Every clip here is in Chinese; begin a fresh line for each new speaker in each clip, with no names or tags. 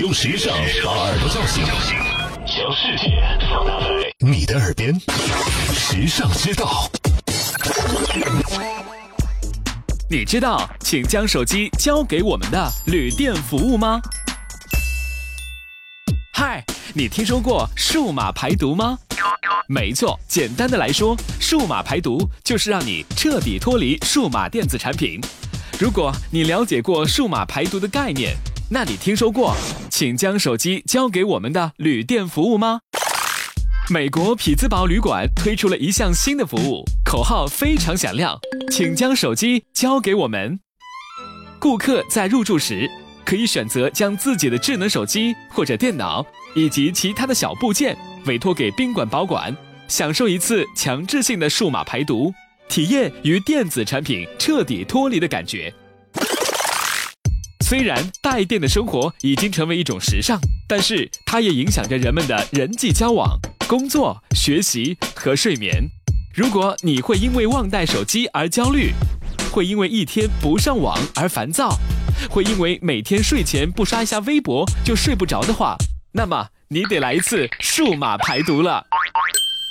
用时尚把耳朵叫醒，将世界放大在你的耳边，时尚之道。
你知道，请将手机交给我们的旅店服务吗？嗨，你听说过数码排毒吗？没错，简单的来说，数码排毒就是让你彻底脱离数码电子产品。如果你了解过数码排毒的概念，那你听说过请将手机交给我们的旅店服务吗？美国匹兹堡旅馆推出了一项新的服务，口号非常响亮，请将手机交给我们。顾客在入住时可以选择将自己的智能手机或者电脑以及其他的小部件委托给宾馆保管，享受一次强制性的数码排毒，体验与电子产品彻底脱离的感觉。虽然带电的生活已经成为一种时尚，但是它也影响着人们的人际交往、工作、学习和睡眠。如果你会因为忘带手机而焦虑，会因为一天不上网而烦躁，会因为每天睡前不刷一下微博就睡不着的话，那么你得来一次数码排毒了。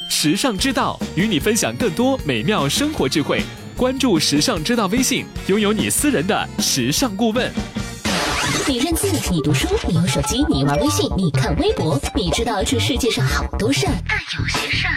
时尚之道与你分享更多美妙生活智慧，关注时尚之道微信，拥有你私人的时尚顾问。
你认字，你读书，你用手机，你玩微信，你看微博，你知道这世界上好多事儿，但有些事儿，